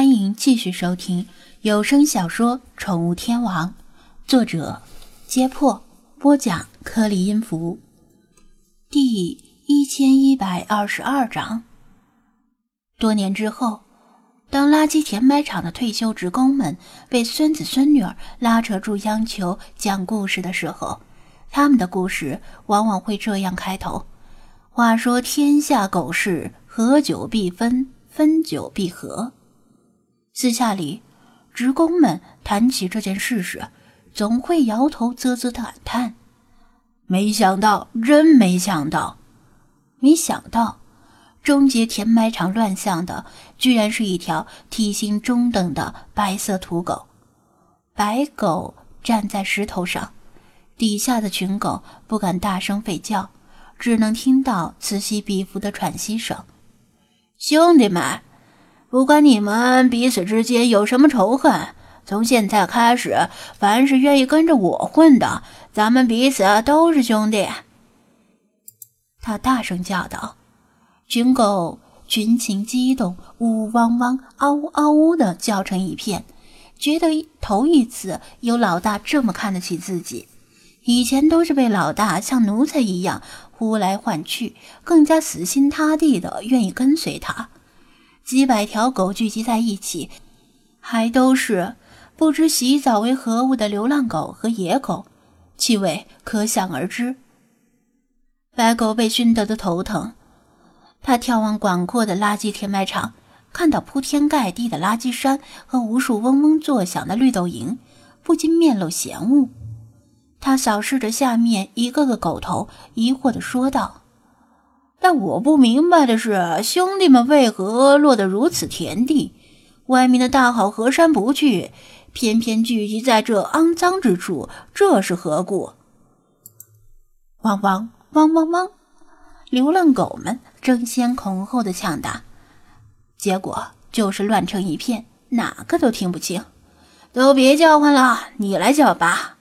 欢迎继续收听有声小说《宠物天王》，作者：揭破，播讲：颗粒音符，第一千一百二十二章。多年之后，当垃圾填埋场的退休职工们被孙子孙女儿拉扯住央求讲故事的时候，他们的故事往往会这样开头：“话说天下狗事，合久必分，分久必合。”私下里，职工们谈起这件事时，总会摇头啧啧感叹：“没想到，真没想到，没想到，终结填埋场乱象的，居然是一条体型中等的白色土狗。白狗站在石头上，底下的群狗不敢大声吠叫，只能听到此起彼伏的喘息声。兄弟们！”不管你们彼此之间有什么仇恨，从现在开始，凡是愿意跟着我混的，咱们彼此都是兄弟。他大声叫道：“群狗群情激动，呜呜汪汪，嗷呜嗷呜的叫成一片，觉得头一次有老大这么看得起自己。以前都是被老大像奴才一样呼来唤去，更加死心塌地的愿意跟随他。”几百条狗聚集在一起，还都是不知洗澡为何物的流浪狗和野狗，气味可想而知。白狗被熏得的头疼，他眺望广阔的垃圾填埋场，看到铺天盖地的垃圾山和无数嗡嗡作响的绿豆蝇，不禁面露嫌恶。他扫视着下面一个个狗头，疑惑地说道。但我不明白的是，兄弟们为何落得如此田地？外面的大好河山不去，偏偏聚集在这肮脏之处，这是何故？汪汪汪汪汪！流浪狗们争先恐后的抢答，结果就是乱成一片，哪个都听不清。都别叫唤了，你来叫吧。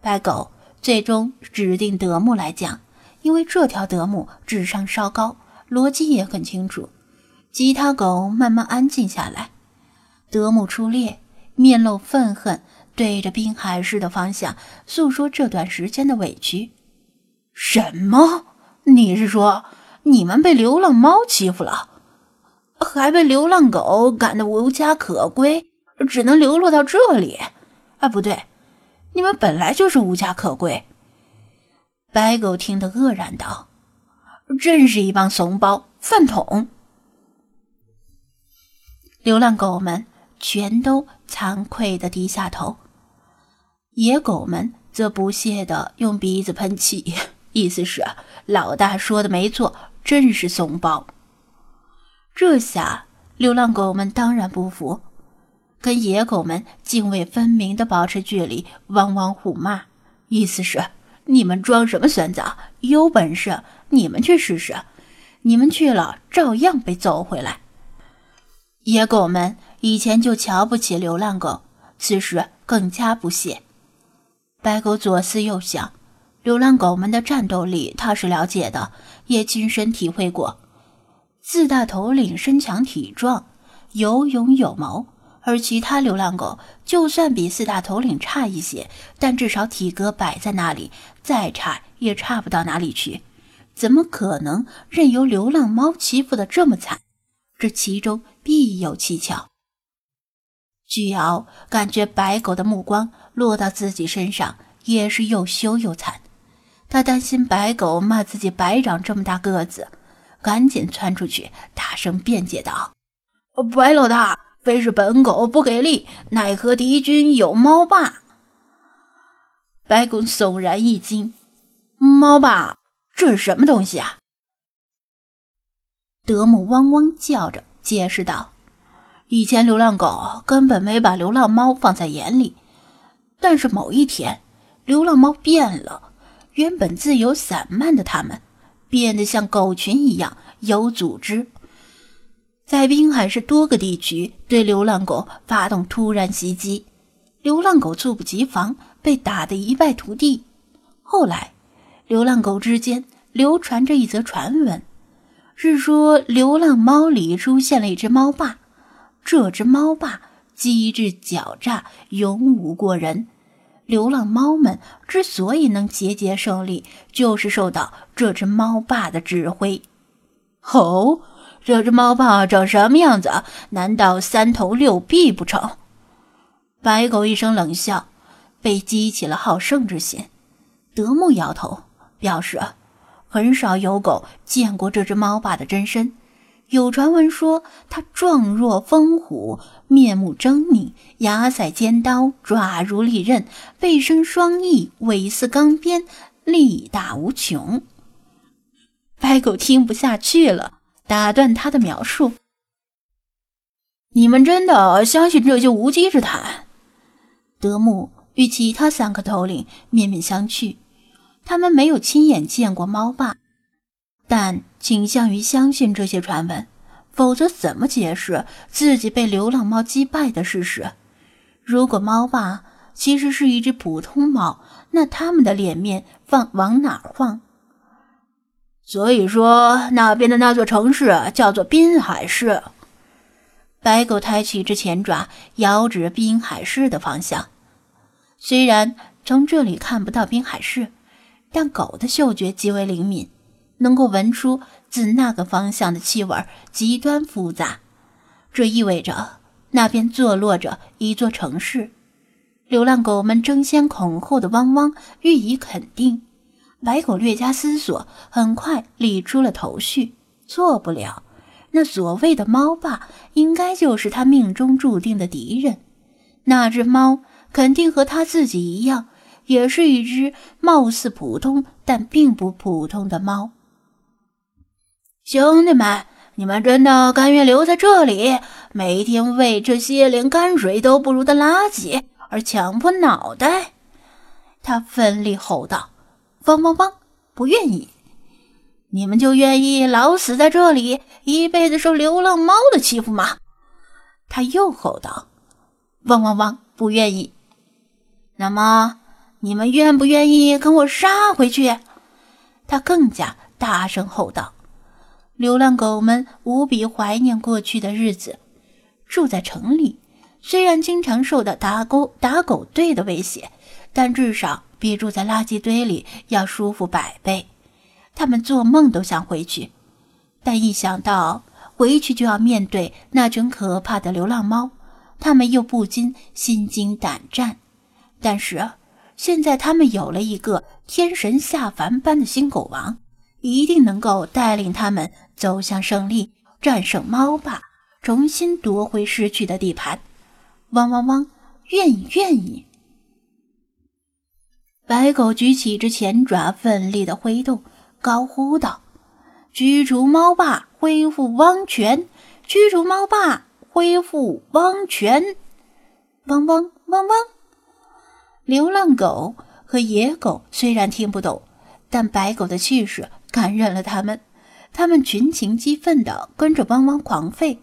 白狗最终指定德牧来讲。因为这条德牧智商稍高，逻辑也很清楚。其他狗慢慢安静下来。德牧出列，面露愤恨，对着滨海市的方向诉说这段时间的委屈。什么？你是说你们被流浪猫欺负了，还被流浪狗赶得无家可归，只能流落到这里？啊，不对，你们本来就是无家可归。白狗听得愕然道：“真是一帮怂包、饭桶！”流浪狗们全都惭愧的低下头，野狗们则不屑的用鼻子喷气，意思是老大说的没错，真是怂包。这下流浪狗们当然不服，跟野狗们泾渭分明的保持距离，汪汪互骂，意思是。你们装什么孙子？有本事你们去试试！你们去了照样被揍回来。野狗们以前就瞧不起流浪狗，此时更加不屑。白狗左思右想，流浪狗们的战斗力他是了解的，也亲身体会过。四大头领身强体壮，有勇有谋。而其他流浪狗就算比四大头领差一些，但至少体格摆在那里，再差也差不到哪里去。怎么可能任由流浪猫欺负的这么惨？这其中必有蹊跷。巨鳌感觉白狗的目光落到自己身上，也是又羞又惨。他担心白狗骂自己白长这么大个子，赶紧窜出去，大声辩解道：“白老大。”非是本狗不给力，奈何敌军有猫霸。白狗悚然一惊：“猫霸，这是什么东西啊？”德牧汪汪叫着解释道：“以前流浪狗根本没把流浪猫放在眼里，但是某一天，流浪猫变了，原本自由散漫的它们，变得像狗群一样有组织。”在滨海市多个地区对流浪狗发动突然袭击，流浪狗猝不及防，被打得一败涂地。后来，流浪狗之间流传着一则传闻，是说流浪猫里出现了一只猫霸，这只猫爸机智狡诈，勇武过人。流浪猫们之所以能节节胜利，就是受到这只猫爸的指挥。哦，这只猫爸长什么样子？难道三头六臂不成？白狗一声冷笑，被激起了好胜之心。德牧摇头，表示很少有狗见过这只猫爸的真身。有传闻说，它状若风虎，面目狰狞，牙塞尖刀，爪如利刃，背生双翼，尾似钢鞭，力大无穷。白狗听不下去了，打断他的描述：“你们真的相信这些无稽之谈？”德牧与其他三个头领面面相觑，他们没有亲眼见过猫爸。但倾向于相信这些传闻，否则怎么解释自己被流浪猫击败的事实？如果猫爸其实是一只普通猫，那他们的脸面放往哪放？所以说，那边的那座城市叫做滨海市。白狗抬起一只前爪，遥指滨海市的方向。虽然从这里看不到滨海市，但狗的嗅觉极为灵敏。能够闻出自那个方向的气味极端复杂，这意味着那边坐落着一座城市。流浪狗们争先恐后的汪汪，予以肯定。白狗略加思索，很快理出了头绪：错不了，那所谓的猫爸，应该就是他命中注定的敌人。那只猫肯定和他自己一样，也是一只貌似普通但并不普通的猫。兄弟们，你们真的甘愿留在这里，每天为这些连泔水都不如的垃圾而强迫脑袋？他奋力吼道：“汪汪汪！不愿意！你们就愿意老死在这里，一辈子受流浪猫的欺负吗？”他又吼道：“汪汪汪！不愿意！那么你们愿不愿意跟我杀回去？”他更加大声吼道。流浪狗们无比怀念过去的日子。住在城里，虽然经常受到打狗打狗队的威胁，但至少比住在垃圾堆里要舒服百倍。他们做梦都想回去，但一想到回去就要面对那群可怕的流浪猫，他们又不禁心惊胆战。但是现在，他们有了一个天神下凡般的新狗王。一定能够带领他们走向胜利，战胜猫爸，重新夺回失去的地盘。汪汪汪！愿意，愿意！白狗举起一只前爪，奋力的挥动，高呼道：“驱逐猫爸，恢复汪权！驱逐猫爸，恢复汪权！”汪汪汪汪！流浪狗和野狗虽然听不懂，但白狗的气势。感染了他们，他们群情激愤地跟着汪汪狂吠。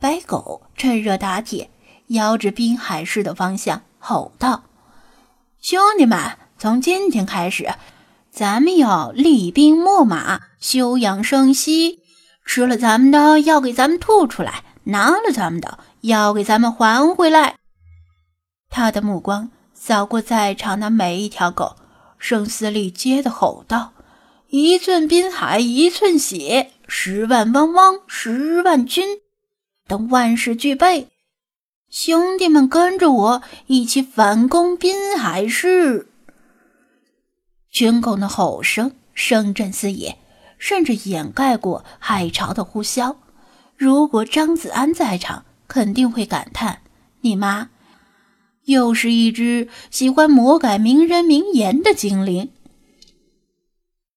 白狗趁热打铁，摇着滨海市的方向吼道：“兄弟们，从今天开始，咱们要厉兵秣马，休养生息。吃了咱们的，要给咱们吐出来；拿了咱们的，要给咱们还回来。”他的目光扫过在场的每一条狗，声嘶力竭地吼道。一寸滨海一寸血，十万汪汪十万军。等万事俱备，兄弟们跟着我一起反攻滨海市。群狗的吼声声震四野，甚至掩盖过海潮的呼啸。如果张子安在场，肯定会感叹：“你妈，又是一只喜欢魔改名人名言的精灵。”